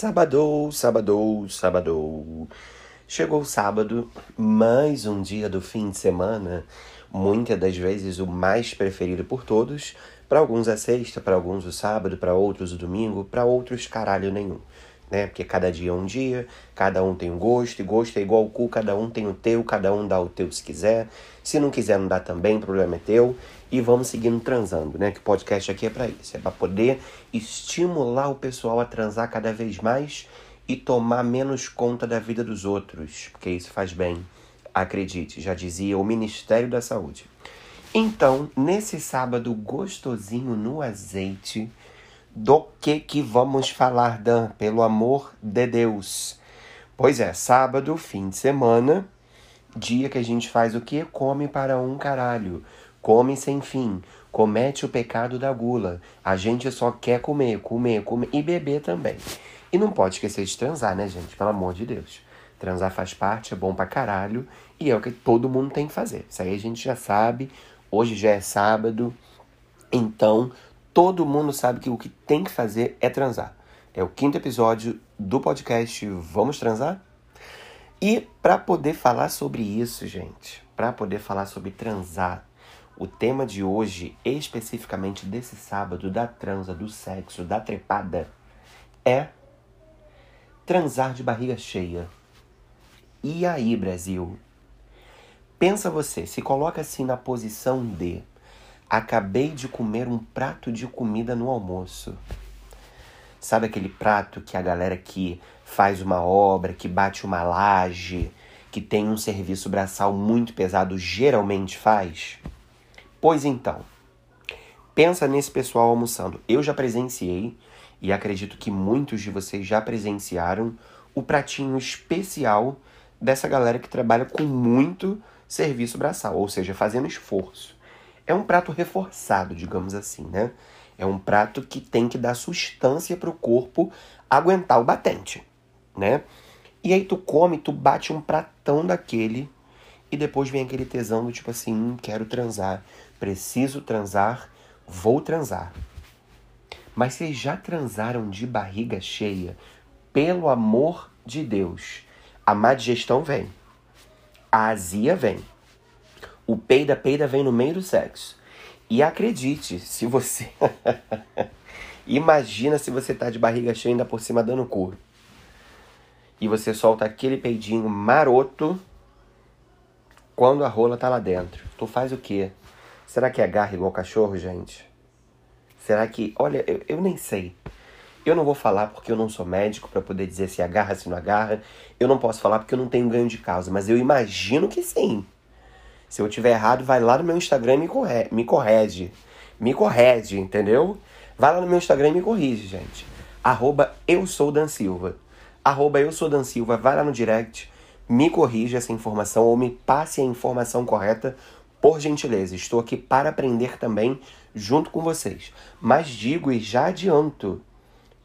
Sábado, sábado, sábado. Chegou o sábado, mais um dia do fim de semana, muitas das vezes o mais preferido por todos. Para alguns a sexta, para alguns o sábado, para outros o domingo, para outros caralho nenhum. Né? Porque cada dia é um dia, cada um tem um gosto, e gosto é igual o cu, cada um tem o teu, cada um dá o teu se quiser. Se não quiser, não dá também, o problema é teu. E vamos seguindo transando, né? Que o podcast aqui é para isso, é para poder estimular o pessoal a transar cada vez mais e tomar menos conta da vida dos outros, porque isso faz bem. Acredite, já dizia o Ministério da Saúde. Então, nesse sábado gostosinho no azeite, do que que vamos falar, Dan? Pelo amor de Deus. Pois é, sábado, fim de semana, dia que a gente faz o que? Come para um caralho. Come sem fim. Comete o pecado da gula. A gente só quer comer, comer, comer e beber também. E não pode esquecer de transar, né, gente? Pelo amor de Deus. Transar faz parte, é bom pra caralho e é o que todo mundo tem que fazer. Isso aí a gente já sabe. Hoje já é sábado. Então, todo mundo sabe que o que tem que fazer é transar. É o quinto episódio do podcast Vamos Transar? E para poder falar sobre isso, gente, para poder falar sobre transar, o tema de hoje, especificamente desse sábado, da transa, do sexo, da trepada, é transar de barriga cheia. E aí, Brasil? Pensa você, se coloca assim na posição de acabei de comer um prato de comida no almoço. Sabe aquele prato que a galera que faz uma obra, que bate uma laje, que tem um serviço braçal muito pesado geralmente faz? Pois então, pensa nesse pessoal almoçando. Eu já presenciei, e acredito que muitos de vocês já presenciaram, o pratinho especial dessa galera que trabalha com muito serviço braçal, ou seja, fazendo esforço. É um prato reforçado, digamos assim, né? É um prato que tem que dar sustância para o corpo aguentar o batente, né? E aí tu come, tu bate um pratão daquele e depois vem aquele tesão do tipo assim, hum, quero transar, preciso transar, vou transar. Mas vocês já transaram de barriga cheia? Pelo amor de Deus. A má digestão vem. A azia vem. O peida-peida vem no meio do sexo. E acredite, se você. Imagina se você tá de barriga cheia ainda por cima dando cu. E você solta aquele peidinho maroto quando a rola tá lá dentro. Tu faz o quê? Será que agarra igual cachorro, gente? Será que. Olha, eu, eu nem sei. Eu não vou falar porque eu não sou médico para poder dizer se agarra, se não agarra. Eu não posso falar porque eu não tenho ganho de causa, mas eu imagino que sim. Se eu tiver errado, vai lá no meu Instagram e me, corre me corrige. Me corrige, entendeu? Vai lá no meu Instagram e me corrige, gente. Arroba eu sou Dan Silva. Arroba eu sou Dan Silva. Vai lá no direct, me corrija essa informação ou me passe a informação correta, por gentileza. Estou aqui para aprender também junto com vocês. Mas digo e já adianto,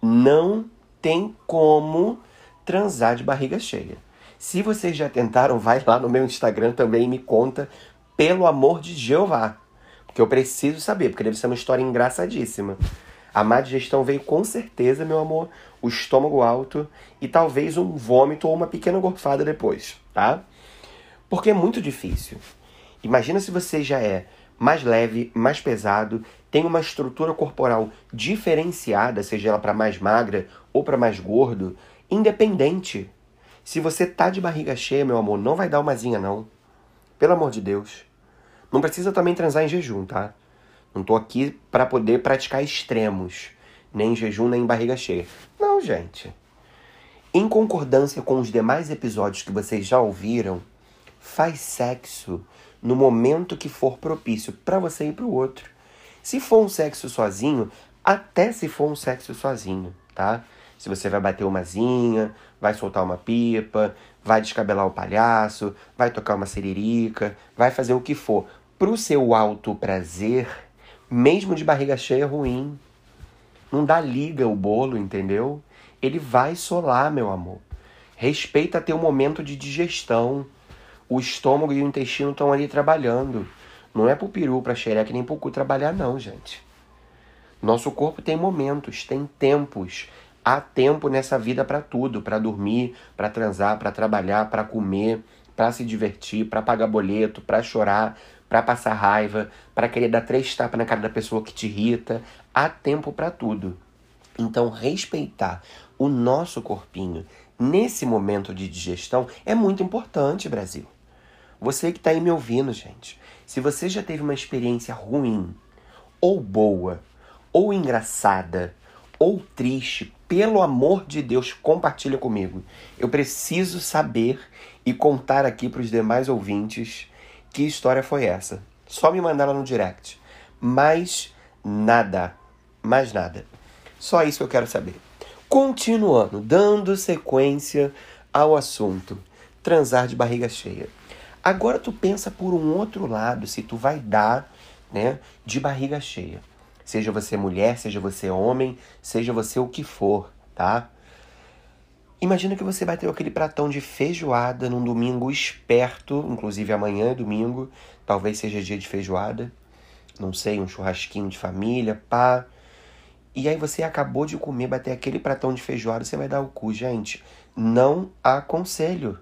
não tem como transar de barriga cheia. Se vocês já tentaram, vai lá no meu Instagram também e me conta, pelo amor de Jeová. Porque eu preciso saber, porque deve ser uma história engraçadíssima. A má digestão veio com certeza, meu amor, o estômago alto e talvez um vômito ou uma pequena gorfada depois, tá? Porque é muito difícil. Imagina se você já é mais leve, mais pesado, tem uma estrutura corporal diferenciada, seja ela para mais magra ou para mais gordo, independente. Se você tá de barriga cheia, meu amor, não vai dar uma zinha não. Pelo amor de Deus. Não precisa também transar em jejum, tá? Não tô aqui para poder praticar extremos, nem em jejum nem em barriga cheia. Não, gente. Em concordância com os demais episódios que vocês já ouviram, faz sexo no momento que for propício para você e para o outro. Se for um sexo sozinho, até se for um sexo sozinho, tá? Se você vai bater uma zinha, vai soltar uma pipa, vai descabelar o palhaço, vai tocar uma siririca, vai fazer o que for. Pro seu alto prazer, mesmo de barriga cheia ruim. Não dá liga o bolo, entendeu? Ele vai solar, meu amor. Respeita teu momento de digestão. O estômago e o intestino estão ali trabalhando. Não é pro peru, pra xereca, nem pro cu trabalhar, não, gente. Nosso corpo tem momentos, tem tempos Há tempo nessa vida para tudo, para dormir, para transar, para trabalhar, para comer, para se divertir, para pagar boleto, para chorar, para passar raiva, para querer dar três tapas na cara da pessoa que te irrita. Há tempo para tudo. Então, respeitar o nosso corpinho nesse momento de digestão é muito importante, Brasil. Você que está aí me ouvindo, gente, se você já teve uma experiência ruim, ou boa, ou engraçada, ou triste, pelo amor de Deus, compartilha comigo. Eu preciso saber e contar aqui para os demais ouvintes que história foi essa. Só me mandar lá no direct. Mais nada. Mais nada. Só isso que eu quero saber. Continuando, dando sequência ao assunto. Transar de barriga cheia. Agora tu pensa por um outro lado, se tu vai dar, né, de barriga cheia. Seja você mulher, seja você homem, seja você o que for, tá? Imagina que você bateu aquele pratão de feijoada num domingo esperto, inclusive amanhã é domingo, talvez seja dia de feijoada, não sei, um churrasquinho de família, pá. E aí você acabou de comer, bater aquele pratão de feijoada, você vai dar o cu, gente. Não aconselho.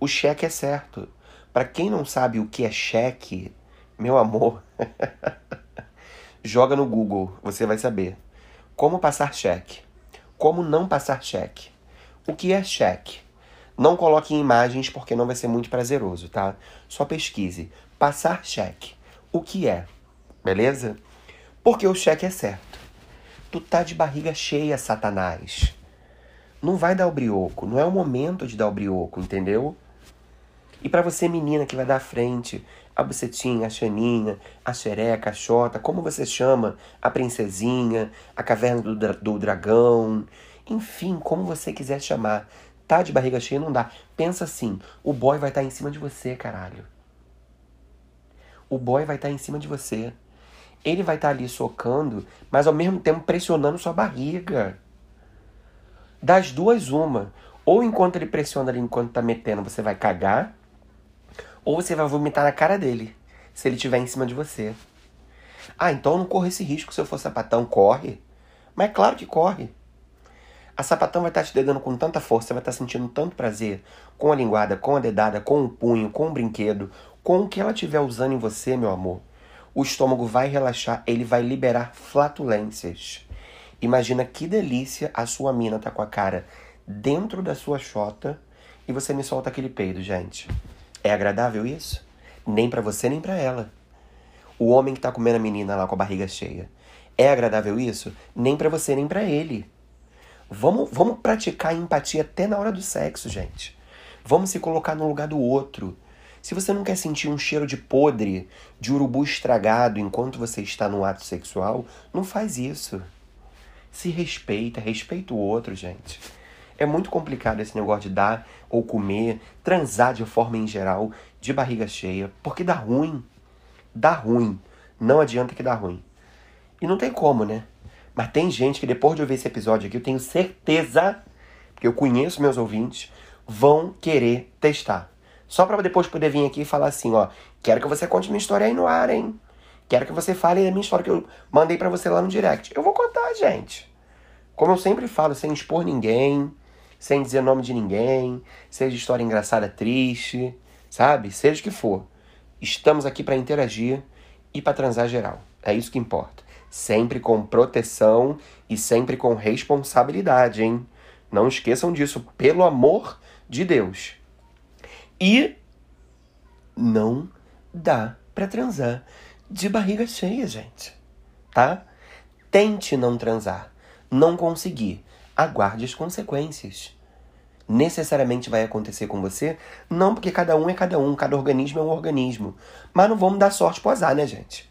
O cheque é certo. Para quem não sabe o que é cheque, meu amor, joga no Google, você vai saber. Como passar cheque. Como não passar cheque. O que é cheque? Não coloque imagens porque não vai ser muito prazeroso, tá? Só pesquise. Passar cheque. O que é? Beleza? Porque o cheque é certo. Tu tá de barriga cheia, Satanás. Não vai dar o brioco. Não é o momento de dar o brioco, entendeu? E para você, menina que vai dar frente, a bucetinha, a chaninha, a xereca, a xota, como você chama, a princesinha, a caverna do, dra do dragão, enfim, como você quiser chamar. Tá de barriga cheia não dá. Pensa assim, o boy vai estar tá em cima de você, caralho. O boy vai estar tá em cima de você. Ele vai estar tá ali socando, mas ao mesmo tempo pressionando sua barriga. Das duas, uma. Ou enquanto ele pressiona ali, enquanto tá metendo, você vai cagar. Ou você vai vomitar na cara dele, se ele estiver em cima de você. Ah, então eu não corro esse risco se eu for sapatão. Corre. Mas é claro que corre. A sapatão vai estar te dedando com tanta força, vai estar sentindo tanto prazer com a linguada, com a dedada, com o punho, com o brinquedo, com o que ela estiver usando em você, meu amor. O estômago vai relaxar, ele vai liberar flatulências. Imagina que delícia a sua mina tá com a cara dentro da sua chota e você me solta aquele peido, gente. É agradável isso? Nem para você nem para ela. O homem que tá comendo a menina lá com a barriga cheia. É agradável isso? Nem para você nem para ele. Vamos, vamos praticar empatia até na hora do sexo, gente. Vamos se colocar no lugar do outro. Se você não quer sentir um cheiro de podre, de urubu estragado enquanto você está no ato sexual, não faz isso. Se respeita, respeita o outro, gente. É muito complicado esse negócio de dar ou comer, transar de forma em geral, de barriga cheia, porque dá ruim. Dá ruim. Não adianta que dá ruim. E não tem como, né? Mas tem gente que depois de ouvir esse episódio aqui, eu tenho certeza, porque eu conheço meus ouvintes, vão querer testar. Só para depois poder vir aqui e falar assim, ó, quero que você conte minha história aí no ar, hein? Quero que você fale da minha história que eu mandei para você lá no direct. Eu vou contar, gente. Como eu sempre falo, sem expor ninguém, sem dizer nome de ninguém, seja história engraçada, triste, sabe? Seja o que for. Estamos aqui para interagir e para transar geral. É isso que importa sempre com proteção e sempre com responsabilidade, hein? Não esqueçam disso, pelo amor de Deus. E não dá para transar de barriga cheia, gente. Tá? Tente não transar. Não conseguir. Aguarde as consequências. Necessariamente vai acontecer com você? Não, porque cada um é cada um, cada organismo é um organismo. Mas não vamos dar sorte pro azar, né, gente?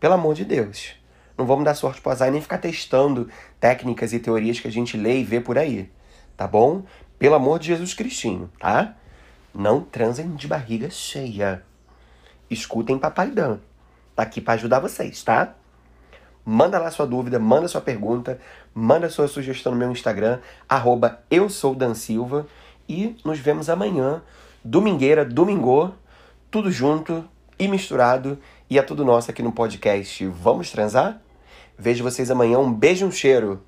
Pelo amor de Deus. Não vamos dar sorte pro azar e nem ficar testando técnicas e teorias que a gente lê e vê por aí. Tá bom? Pelo amor de Jesus Cristinho, tá? Não transem de barriga cheia. Escutem Papai Dan. Tá aqui para ajudar vocês, tá? Manda lá sua dúvida, manda sua pergunta, manda sua sugestão no meu Instagram, arroba eu sou Dan Silva. E nos vemos amanhã, domingueira, domingo, tudo junto e misturado. E é tudo nosso aqui no podcast. Vamos transar? Vejo vocês amanhã. Um beijo, um cheiro.